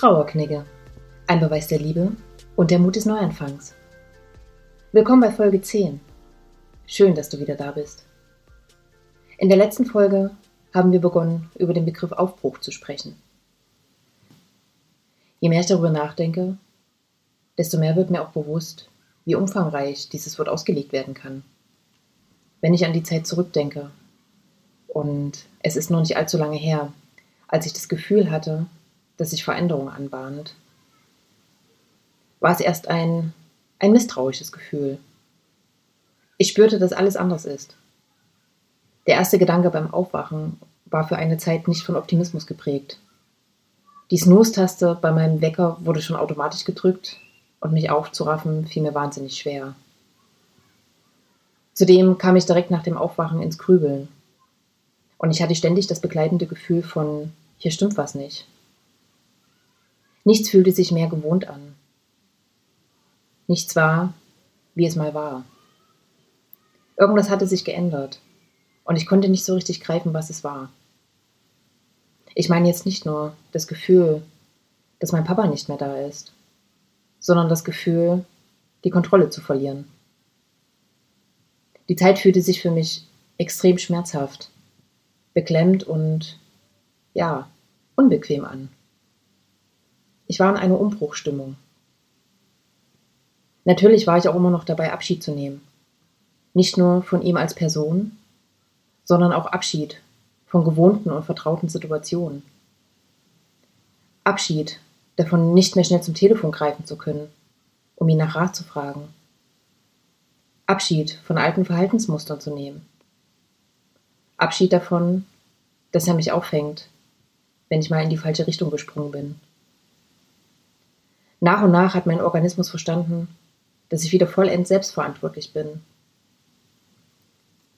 Trauerknigge. Ein Beweis der Liebe und der Mut des Neuanfangs. Willkommen bei Folge 10. Schön, dass du wieder da bist. In der letzten Folge haben wir begonnen, über den Begriff Aufbruch zu sprechen. Je mehr ich darüber nachdenke, desto mehr wird mir auch bewusst, wie umfangreich dieses Wort ausgelegt werden kann. Wenn ich an die Zeit zurückdenke, und es ist noch nicht allzu lange her, als ich das Gefühl hatte, dass sich Veränderung anbahnt, war es erst ein, ein misstrauisches Gefühl. Ich spürte, dass alles anders ist. Der erste Gedanke beim Aufwachen war für eine Zeit nicht von Optimismus geprägt. Die Snooze-Taste bei meinem Wecker wurde schon automatisch gedrückt und mich aufzuraffen fiel mir wahnsinnig schwer. Zudem kam ich direkt nach dem Aufwachen ins Grübeln. Und ich hatte ständig das begleitende Gefühl von, hier stimmt was nicht. Nichts fühlte sich mehr gewohnt an. Nichts war, wie es mal war. Irgendwas hatte sich geändert und ich konnte nicht so richtig greifen, was es war. Ich meine jetzt nicht nur das Gefühl, dass mein Papa nicht mehr da ist, sondern das Gefühl, die Kontrolle zu verlieren. Die Zeit fühlte sich für mich extrem schmerzhaft beklemmt und ja, unbequem an. Ich war in einer Umbruchstimmung. Natürlich war ich auch immer noch dabei, Abschied zu nehmen. Nicht nur von ihm als Person, sondern auch Abschied von gewohnten und vertrauten Situationen. Abschied davon, nicht mehr schnell zum Telefon greifen zu können, um ihn nach Rat zu fragen. Abschied von alten Verhaltensmustern zu nehmen. Abschied davon, dass er mich auffängt, wenn ich mal in die falsche Richtung gesprungen bin. Nach und nach hat mein Organismus verstanden, dass ich wieder vollends selbstverantwortlich bin.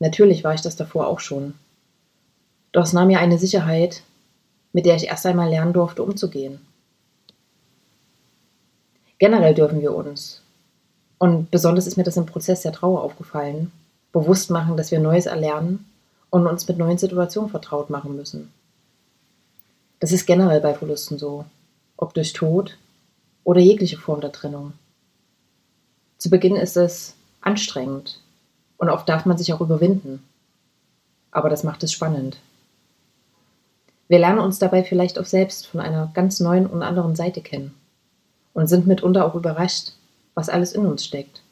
Natürlich war ich das davor auch schon. Doch es nahm mir eine Sicherheit, mit der ich erst einmal lernen durfte, umzugehen. Generell dürfen wir uns, und besonders ist mir das im Prozess der Trauer aufgefallen, bewusst machen, dass wir Neues erlernen und uns mit neuen Situationen vertraut machen müssen. Das ist generell bei Verlusten so, ob durch Tod oder jegliche Form der Trennung. Zu Beginn ist es anstrengend und oft darf man sich auch überwinden. Aber das macht es spannend. Wir lernen uns dabei vielleicht auch selbst von einer ganz neuen und anderen Seite kennen und sind mitunter auch überrascht, was alles in uns steckt.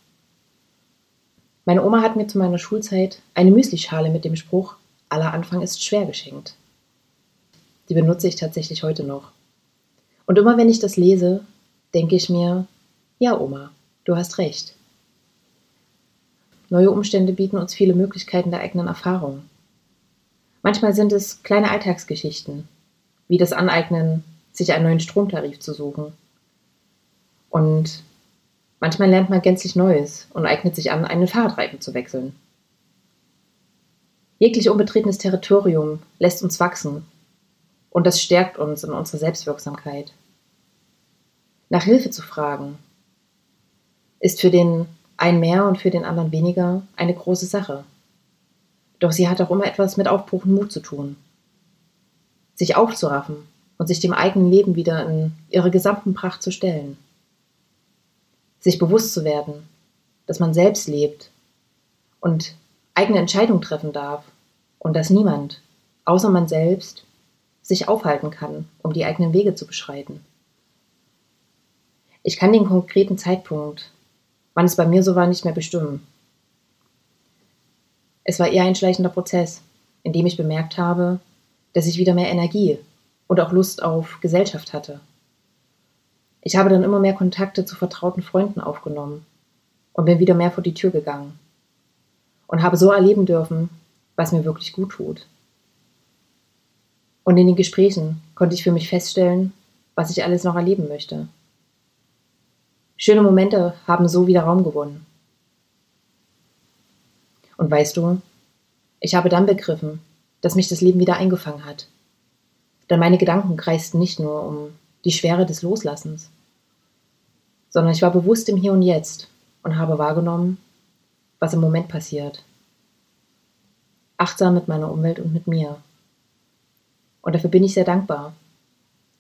Meine Oma hat mir zu meiner Schulzeit eine Müslischale mit dem Spruch Aller Anfang ist schwer geschenkt. Die benutze ich tatsächlich heute noch. Und immer wenn ich das lese, denke ich mir, ja Oma, du hast recht. Neue Umstände bieten uns viele Möglichkeiten der eigenen Erfahrung. Manchmal sind es kleine Alltagsgeschichten, wie das Aneignen, sich einen neuen Stromtarif zu suchen. Und Manchmal lernt man gänzlich Neues und eignet sich an, einen Fahrradreifen zu wechseln. Jeglich unbetretenes Territorium lässt uns wachsen und das stärkt uns in unserer Selbstwirksamkeit. Nach Hilfe zu fragen ist für den einen mehr und für den anderen weniger eine große Sache. Doch sie hat auch immer etwas mit Aufbruch und Mut zu tun. Sich aufzuraffen und sich dem eigenen Leben wieder in ihre gesamten Pracht zu stellen sich bewusst zu werden, dass man selbst lebt und eigene Entscheidungen treffen darf und dass niemand, außer man selbst, sich aufhalten kann, um die eigenen Wege zu beschreiten. Ich kann den konkreten Zeitpunkt, wann es bei mir so war, nicht mehr bestimmen. Es war eher ein schleichender Prozess, in dem ich bemerkt habe, dass ich wieder mehr Energie und auch Lust auf Gesellschaft hatte. Ich habe dann immer mehr Kontakte zu vertrauten Freunden aufgenommen und bin wieder mehr vor die Tür gegangen und habe so erleben dürfen, was mir wirklich gut tut. Und in den Gesprächen konnte ich für mich feststellen, was ich alles noch erleben möchte. Schöne Momente haben so wieder Raum gewonnen. Und weißt du, ich habe dann begriffen, dass mich das Leben wieder eingefangen hat. Denn meine Gedanken kreisten nicht nur um die Schwere des Loslassens, sondern ich war bewusst im Hier und Jetzt und habe wahrgenommen, was im Moment passiert. Achtsam mit meiner Umwelt und mit mir. Und dafür bin ich sehr dankbar,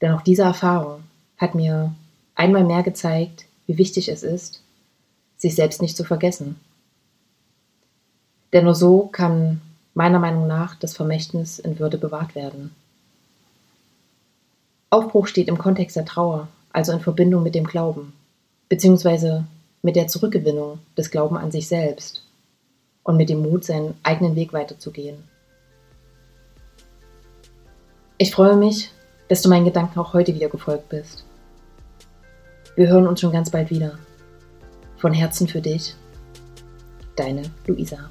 denn auch diese Erfahrung hat mir einmal mehr gezeigt, wie wichtig es ist, sich selbst nicht zu vergessen. Denn nur so kann meiner Meinung nach das Vermächtnis in Würde bewahrt werden. Aufbruch steht im Kontext der Trauer, also in Verbindung mit dem Glauben, beziehungsweise mit der Zurückgewinnung des Glauben an sich selbst und mit dem Mut, seinen eigenen Weg weiterzugehen. Ich freue mich, dass du meinen Gedanken auch heute wieder gefolgt bist. Wir hören uns schon ganz bald wieder. Von Herzen für dich, deine Luisa.